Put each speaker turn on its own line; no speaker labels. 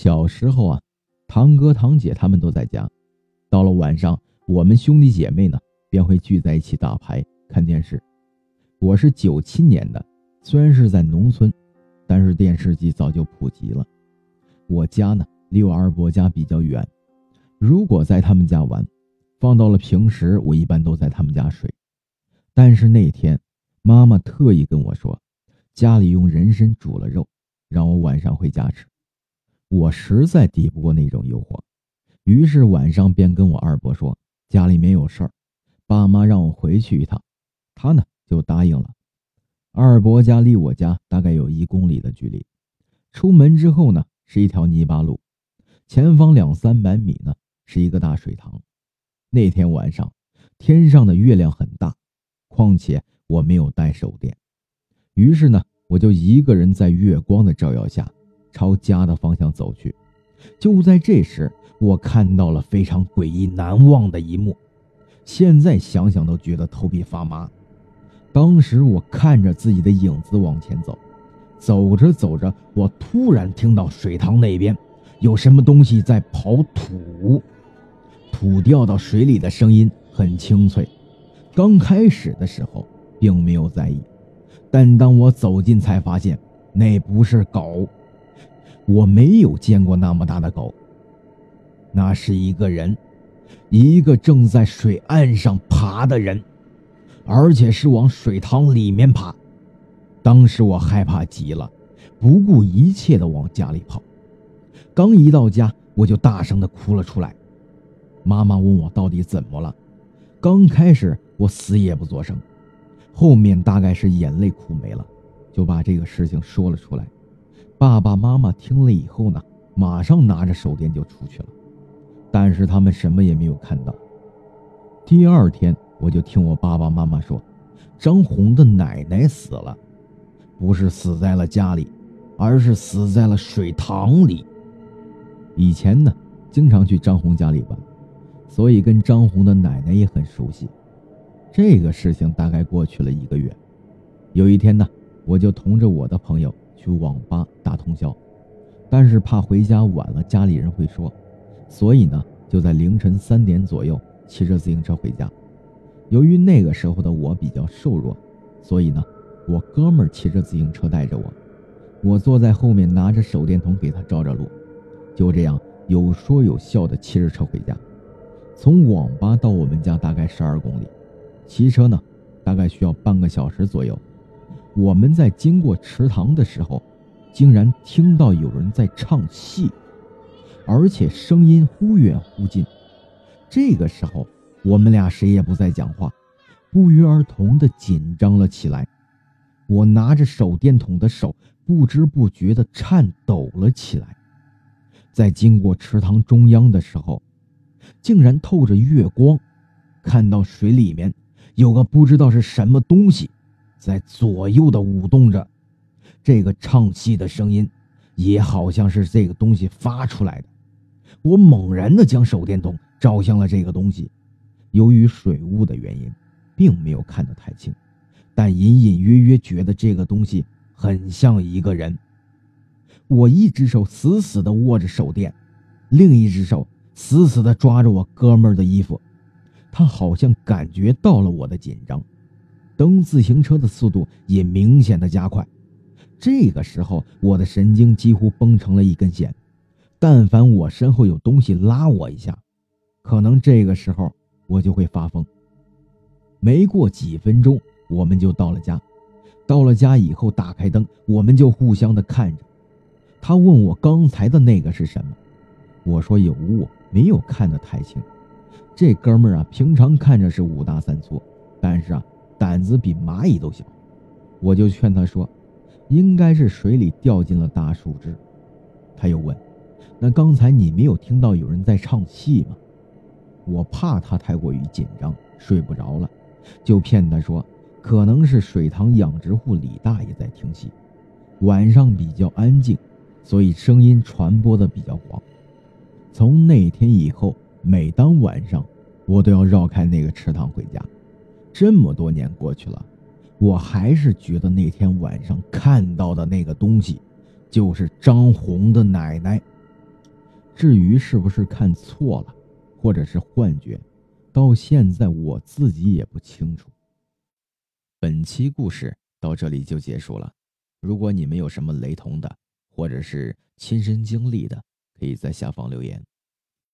小时候啊，堂哥堂姐他们都在家，到了晚上，我们兄弟姐妹呢便会聚在一起打牌、看电视。我是九七年的，虽然是在农村，但是电视机早就普及了。我家呢离我二伯家比较远，如果在他们家玩，放到了平时，我一般都在他们家睡。但是那天，妈妈特意跟我说，家里用人参煮了肉，让我晚上回家吃。我实在抵不过那种诱惑，于是晚上便跟我二伯说家里面有事儿，爸妈让我回去一趟，他呢就答应了。二伯家离我家大概有一公里的距离，出门之后呢是一条泥巴路，前方两三百米呢是一个大水塘。那天晚上天上的月亮很大，况且我没有带手电，于是呢我就一个人在月光的照耀下。朝家的方向走去，就在这时，我看到了非常诡异难忘的一幕，现在想想都觉得头皮发麻。当时我看着自己的影子往前走，走着走着，我突然听到水塘那边有什么东西在刨土，土掉到水里的声音很清脆。刚开始的时候并没有在意，但当我走近才发现那不是狗。我没有见过那么大的狗，那是一个人，一个正在水岸上爬的人，而且是往水塘里面爬。当时我害怕极了，不顾一切的往家里跑。刚一到家，我就大声的哭了出来。妈妈问我到底怎么了，刚开始我死也不作声，后面大概是眼泪哭没了，就把这个事情说了出来。爸爸妈妈听了以后呢，马上拿着手电就出去了，但是他们什么也没有看到。第二天，我就听我爸爸妈妈说，张红的奶奶死了，不是死在了家里，而是死在了水塘里。以前呢，经常去张红家里玩，所以跟张红的奶奶也很熟悉。这个事情大概过去了一个月，有一天呢，我就同着我的朋友。去网吧打通宵，但是怕回家晚了家里人会说，所以呢就在凌晨三点左右骑着自行车回家。由于那个时候的我比较瘦弱，所以呢我哥们儿骑着自行车带着我，我坐在后面拿着手电筒给他照着路，就这样有说有笑的骑着车回家。从网吧到我们家大概十二公里，骑车呢大概需要半个小时左右。我们在经过池塘的时候，竟然听到有人在唱戏，而且声音忽远忽近。这个时候，我们俩谁也不再讲话，不约而同的紧张了起来。我拿着手电筒的手不知不觉的颤抖了起来。在经过池塘中央的时候，竟然透着月光，看到水里面有个不知道是什么东西。在左右的舞动着，这个唱戏的声音，也好像是这个东西发出来的。我猛然的将手电筒照向了这个东西，由于水雾的原因，并没有看得太清，但隐隐约约觉得这个东西很像一个人。我一只手死死的握着手电，另一只手死死的抓着我哥们儿的衣服，他好像感觉到了我的紧张。蹬自行车的速度也明显的加快，这个时候我的神经几乎绷成了一根弦，但凡我身后有东西拉我一下，可能这个时候我就会发疯。没过几分钟，我们就到了家。到了家以后，打开灯，我们就互相的看着。他问我刚才的那个是什么，我说有雾，没有看得太清。这哥们儿啊，平常看着是五大三粗，但是啊。胆子比蚂蚁都小，我就劝他说：“应该是水里掉进了大树枝。”他又问：“那刚才你没有听到有人在唱戏吗？”我怕他太过于紧张睡不着了，就骗他说：“可能是水塘养殖户李大爷在听戏，晚上比较安静，所以声音传播的比较广。”从那天以后，每当晚上，我都要绕开那个池塘回家。这么多年过去了，我还是觉得那天晚上看到的那个东西，就是张红的奶奶。至于是不是看错了，或者是幻觉，到现在我自己也不清楚。本期故事到这里就结束了。如果你们有什么雷同的，或者是亲身经历的，可以在下方留言。